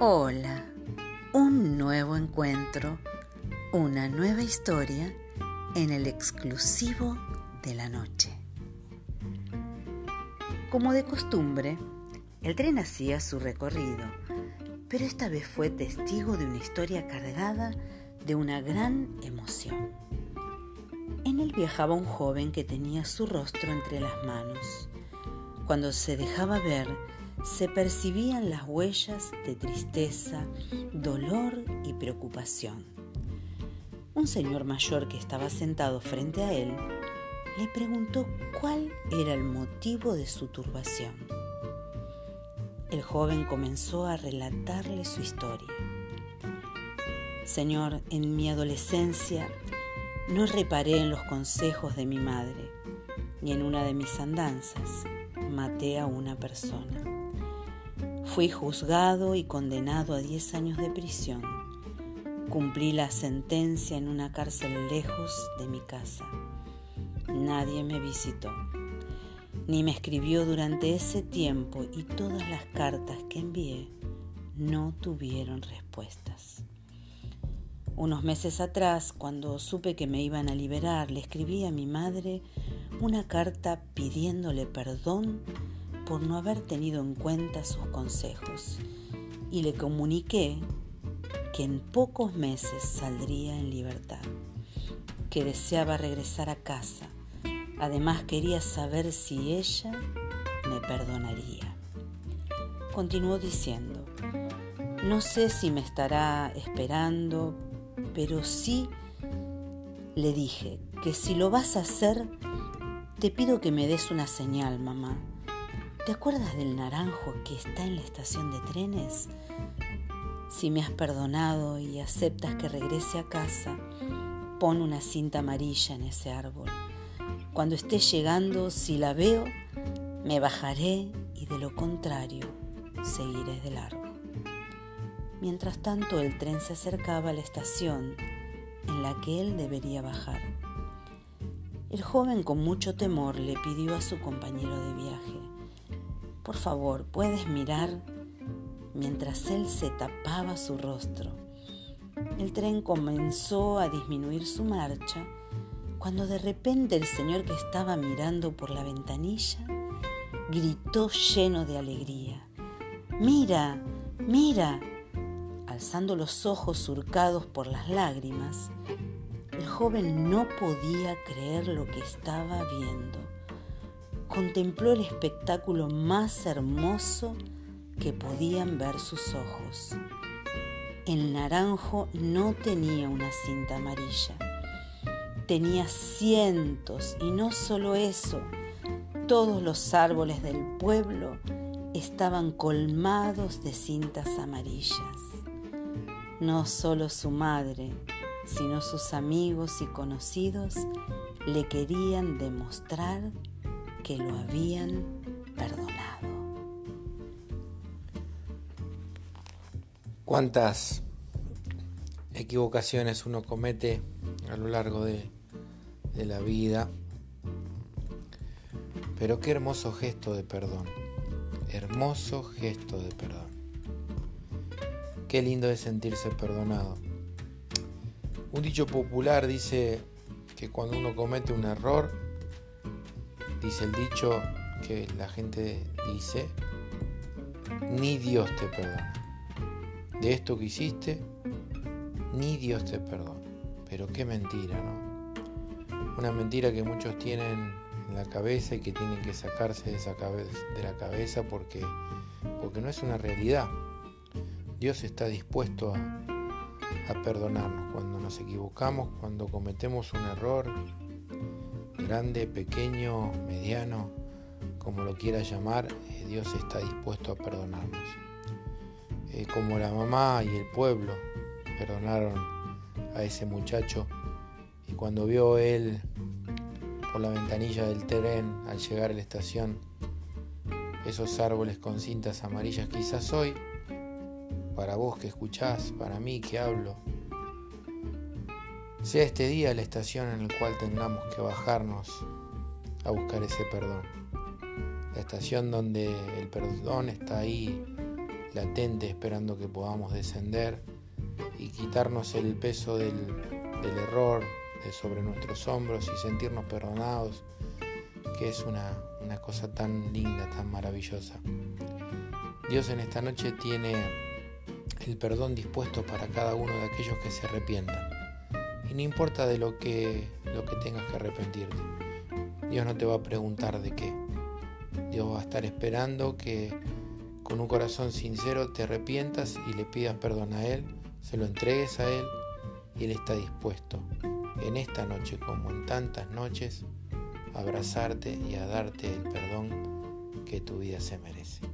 Hola, un nuevo encuentro, una nueva historia en el exclusivo de la noche. Como de costumbre, el tren hacía su recorrido, pero esta vez fue testigo de una historia cargada de una gran emoción. En él viajaba un joven que tenía su rostro entre las manos. Cuando se dejaba ver, se percibían las huellas de tristeza, dolor y preocupación. Un señor mayor que estaba sentado frente a él le preguntó cuál era el motivo de su turbación. El joven comenzó a relatarle su historia. Señor, en mi adolescencia no reparé en los consejos de mi madre, y en una de mis andanzas maté a una persona. Fui juzgado y condenado a 10 años de prisión. Cumplí la sentencia en una cárcel lejos de mi casa. Nadie me visitó, ni me escribió durante ese tiempo y todas las cartas que envié no tuvieron respuestas. Unos meses atrás, cuando supe que me iban a liberar, le escribí a mi madre una carta pidiéndole perdón por no haber tenido en cuenta sus consejos y le comuniqué que en pocos meses saldría en libertad, que deseaba regresar a casa. Además quería saber si ella me perdonaría. Continuó diciendo, no sé si me estará esperando, pero sí le dije que si lo vas a hacer, te pido que me des una señal, mamá ¿Te acuerdas del naranjo que está en la estación de trenes? Si me has perdonado y aceptas que regrese a casa, pon una cinta amarilla en ese árbol. Cuando esté llegando, si la veo, me bajaré y de lo contrario, seguiré de largo. Mientras tanto, el tren se acercaba a la estación en la que él debería bajar. El joven con mucho temor le pidió a su compañero de viaje, por favor, puedes mirar mientras él se tapaba su rostro. El tren comenzó a disminuir su marcha cuando de repente el señor que estaba mirando por la ventanilla gritó lleno de alegría. Mira, mira. Alzando los ojos surcados por las lágrimas, el joven no podía creer lo que estaba viendo contempló el espectáculo más hermoso que podían ver sus ojos. El naranjo no tenía una cinta amarilla, tenía cientos y no solo eso, todos los árboles del pueblo estaban colmados de cintas amarillas. No solo su madre, sino sus amigos y conocidos le querían demostrar que lo habían perdonado. ¿Cuántas equivocaciones uno comete a lo largo de, de la vida? Pero qué hermoso gesto de perdón. Hermoso gesto de perdón. Qué lindo es sentirse perdonado. Un dicho popular dice que cuando uno comete un error, dice el dicho que la gente dice, ni Dios te perdona. De esto que hiciste, ni Dios te perdona. Pero qué mentira, ¿no? Una mentira que muchos tienen en la cabeza y que tienen que sacarse de, esa de la cabeza porque, porque no es una realidad. Dios está dispuesto a, a perdonarnos cuando nos equivocamos, cuando cometemos un error, grande, pequeño, mediano, como lo quiera llamar, eh, Dios está dispuesto a perdonarnos. Eh, como la mamá y el pueblo perdonaron a ese muchacho y cuando vio él por la ventanilla del tren al llegar a la estación esos árboles con cintas amarillas, quizás hoy, para vos que escuchás, para mí que hablo, sea este día la estación en la cual tengamos que bajarnos a buscar ese perdón. La estación donde el perdón está ahí latente esperando que podamos descender y quitarnos el peso del, del error de sobre nuestros hombros y sentirnos perdonados, que es una, una cosa tan linda, tan maravillosa. Dios en esta noche tiene el perdón dispuesto para cada uno de aquellos que se arrepientan. Y no importa de lo que, lo que tengas que arrepentirte. Dios no te va a preguntar de qué. Dios va a estar esperando que con un corazón sincero te arrepientas y le pidas perdón a Él, se lo entregues a Él y Él está dispuesto en esta noche como en tantas noches a abrazarte y a darte el perdón que tu vida se merece.